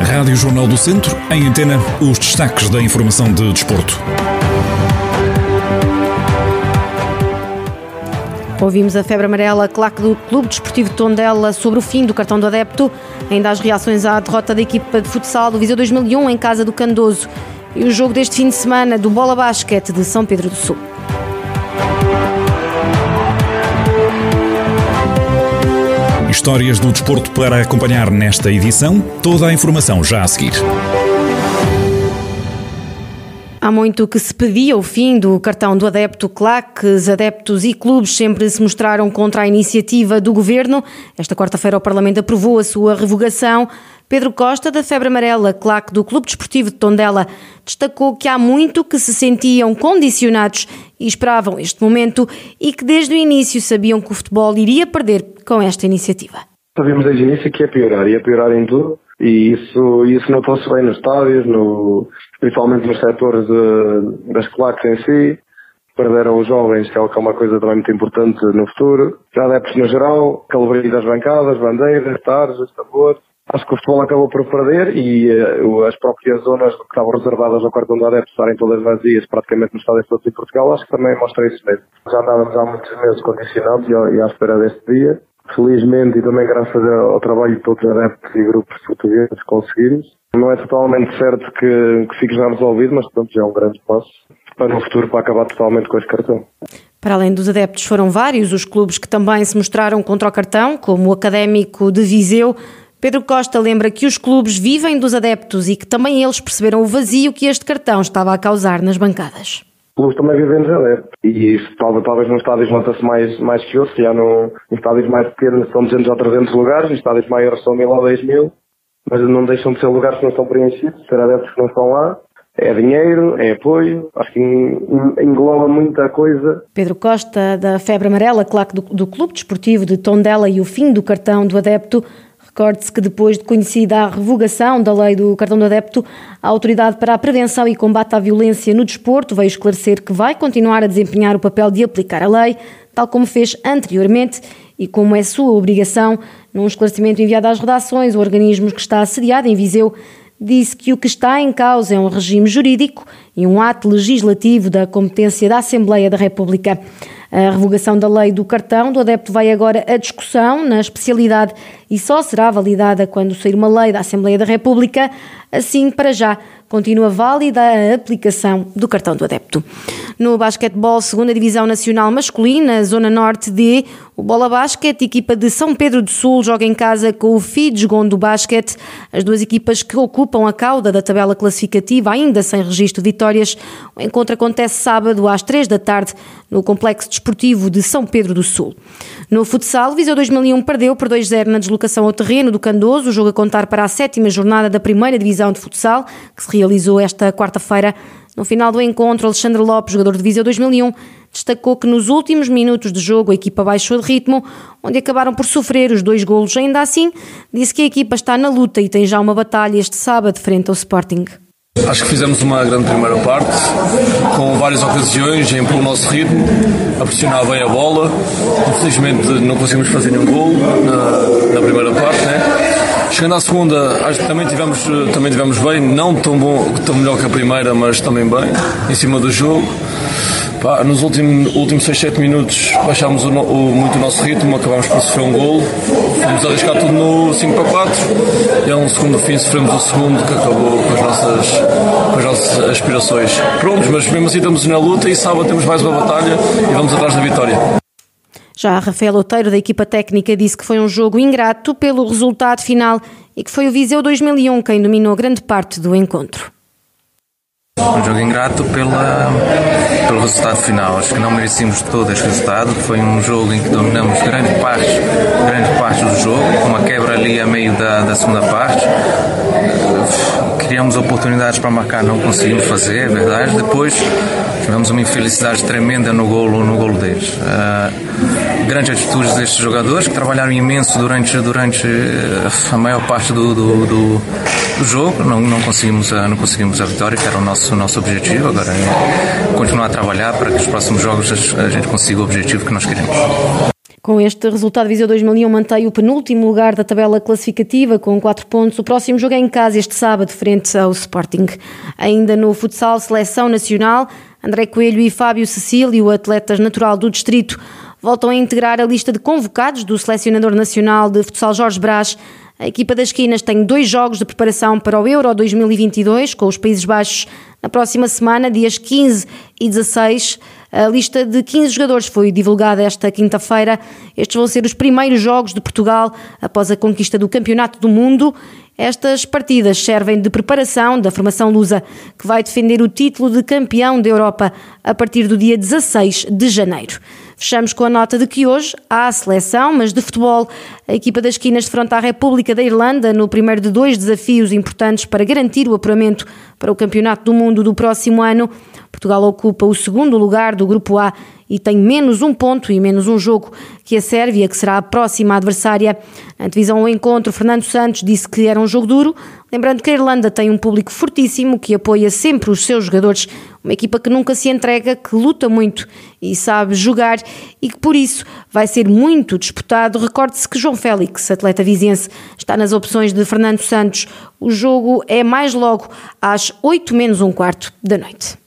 Rádio Jornal do Centro, em antena, os destaques da informação de desporto. Ouvimos a febre amarela, claque do Clube Desportivo de Tondela sobre o fim do cartão do adepto, ainda as reações à derrota da equipa de futsal do Viseu 2001 em casa do Candoso e o jogo deste fim de semana do Bola Basquete de São Pedro do Sul. Histórias do desporto para acompanhar nesta edição. Toda a informação já a seguir. Há muito que se pedia o fim do cartão do adepto claques, adeptos e clubes sempre se mostraram contra a iniciativa do governo. Esta quarta-feira o Parlamento aprovou a sua revogação. Pedro Costa, da Febre Amarela, claque do Clube Desportivo de Tondela, destacou que há muito que se sentiam condicionados e esperavam este momento e que desde o início sabiam que o futebol iria perder com esta iniciativa. Sabíamos desde o início que ia piorar, ia piorar em tudo e isso, isso notou-se bem nos estádios, no, principalmente nos setores de, das claques em si. Perderam os jovens, que é uma coisa também muito importante no futuro. Já adeptos no geral, calibria das bancadas, bandeiras, tarjas, tambores. Acho que o futebol acabou por perder e uh, as próprias zonas que estavam reservadas ao cartão de adeptos estarem todas vazias praticamente no estádio todo de Portugal, acho que também mostra isso mesmo. Já andávamos há muitos meses condicionados e, à espera deste dia felizmente e também graças ao trabalho de todos os adeptos e grupos portugueses conseguimos. Não é totalmente certo que, que fique já resolvido, mas pronto, já é um grande passo para no futuro para acabar totalmente com este cartão. Para além dos adeptos, foram vários os clubes que também se mostraram contra o cartão, como o Académico de Viseu. Pedro Costa lembra que os clubes vivem dos adeptos e que também eles perceberam o vazio que este cartão estava a causar nas bancadas clubes também vivem de adeptos. E isso talvez, talvez nos estádios nota-se mais, mais que outros, já no, em estádios mais pequenos são 200 ou 300 lugares, em estádios maiores são 1000 ou 10 mil, mas não deixam de ser lugares que não estão preenchidos, ser adeptos que não estão lá. É dinheiro, é apoio, acho que engloba muita coisa. Pedro Costa, da Febre Amarela, claque do, do Clube Desportivo de Tondela e o fim do cartão do adepto, Recorde-se que depois de conhecida a revogação da lei do cartão do adepto, a Autoridade para a Prevenção e Combate à Violência no Desporto veio esclarecer que vai continuar a desempenhar o papel de aplicar a lei, tal como fez anteriormente e como é sua obrigação, num esclarecimento enviado às redações, o organismo que está assediado em Viseu disse que o que está em causa é um regime jurídico e um ato legislativo da competência da Assembleia da República. A revogação da lei do cartão do adepto vai agora à discussão na especialidade e só será validada quando sair uma lei da Assembleia da República. Assim, para já, continua válida a aplicação do cartão do adepto. No basquetebol, segunda divisão nacional masculina, zona norte D, o Bola Basket, equipa de São Pedro do Sul, joga em casa com o Fidsgon do Basket. As duas equipas que ocupam a cauda da tabela classificativa, ainda sem registro de vitórias. O encontro acontece sábado às três da tarde no Complexo Desportivo de São Pedro do Sul. No futsal, Viseu 2001 perdeu por 2-0 na deslocação ao terreno do Candoso, o jogo a contar para a sétima jornada da primeira divisão de futsal, que se realizou esta quarta-feira. No final do encontro, Alexandre Lopes, jogador de Viseu 2001, destacou que nos últimos minutos de jogo a equipa baixou de ritmo, onde acabaram por sofrer os dois golos. Ainda assim, disse que a equipa está na luta e tem já uma batalha este sábado frente ao Sporting. Acho que fizemos uma grande primeira parte, com várias ocasiões em pelo nosso ritmo, a pressionar bem a bola. Infelizmente não conseguimos fazer nenhum gol na, na primeira parte, né? Chegando à segunda, acho que também tivemos, também tivemos bem, não tão bom, tão melhor que a primeira, mas também bem, em cima do jogo. Pá, nos últimos, últimos 6, 7 minutos baixámos o, o, muito o nosso ritmo, acabámos por sofrer um gol, fomos arriscar tudo no 5 para 4 e a um segundo fim sofremos o segundo que acabou com as nossas, com as nossas aspirações. Prontos, mas mesmo assim estamos na luta e sábado temos mais uma batalha e vamos atrás da vitória. Já Rafael Outeiro, da equipa técnica, disse que foi um jogo ingrato pelo resultado final e que foi o Viseu 2001 quem dominou grande parte do encontro. Um jogo ingrato pela, pelo resultado final. Acho que não merecíamos todo este resultado. Foi um jogo em que dominamos grande parte, grande parte do jogo, uma quebra ali a meio da, da segunda parte. Criamos oportunidades para marcar, não conseguimos fazer, é verdade. Depois tivemos uma infelicidade tremenda no golo, no golo deles. Uh, grandes atitudes destes jogadores que trabalharam imenso durante, durante a maior parte do, do, do, do jogo. Não, não, conseguimos a, não conseguimos a vitória, que era o nosso, nosso objetivo. Agora é continuar a trabalhar para que os próximos jogos a gente consiga o objetivo que nós queremos. Com este resultado, Viseu 2001 mantém o penúltimo lugar da tabela classificativa com 4 pontos. O próximo jogo é em casa este sábado, frente ao Sporting. Ainda no futsal Seleção Nacional, André Coelho e Fábio Cecílio, atletas natural do distrito, voltam a integrar a lista de convocados do selecionador nacional de futsal Jorge Brás. A equipa das Quinas tem dois jogos de preparação para o Euro 2022 com os Países Baixos na próxima semana, dias 15 e 16. A lista de 15 jogadores foi divulgada esta quinta-feira. Estes vão ser os primeiros jogos de Portugal após a conquista do Campeonato do Mundo. Estas partidas servem de preparação da formação lusa, que vai defender o título de campeão da Europa a partir do dia 16 de janeiro. Fechamos com a nota de que hoje há a seleção, mas de futebol. A equipa das esquinas defronta a República da Irlanda no primeiro de dois desafios importantes para garantir o apuramento para o Campeonato do Mundo do próximo ano. Portugal ocupa o segundo lugar do Grupo A e tem menos um ponto e menos um jogo que a Sérvia, que será a próxima adversária. Na divisão ao encontro, Fernando Santos disse que era um jogo duro, lembrando que a Irlanda tem um público fortíssimo que apoia sempre os seus jogadores, uma equipa que nunca se entrega, que luta muito e sabe jogar e que por isso vai ser muito disputado. Recorde-se que João Félix, atleta viziense, está nas opções de Fernando Santos. O jogo é mais logo às 8 menos um quarto da noite.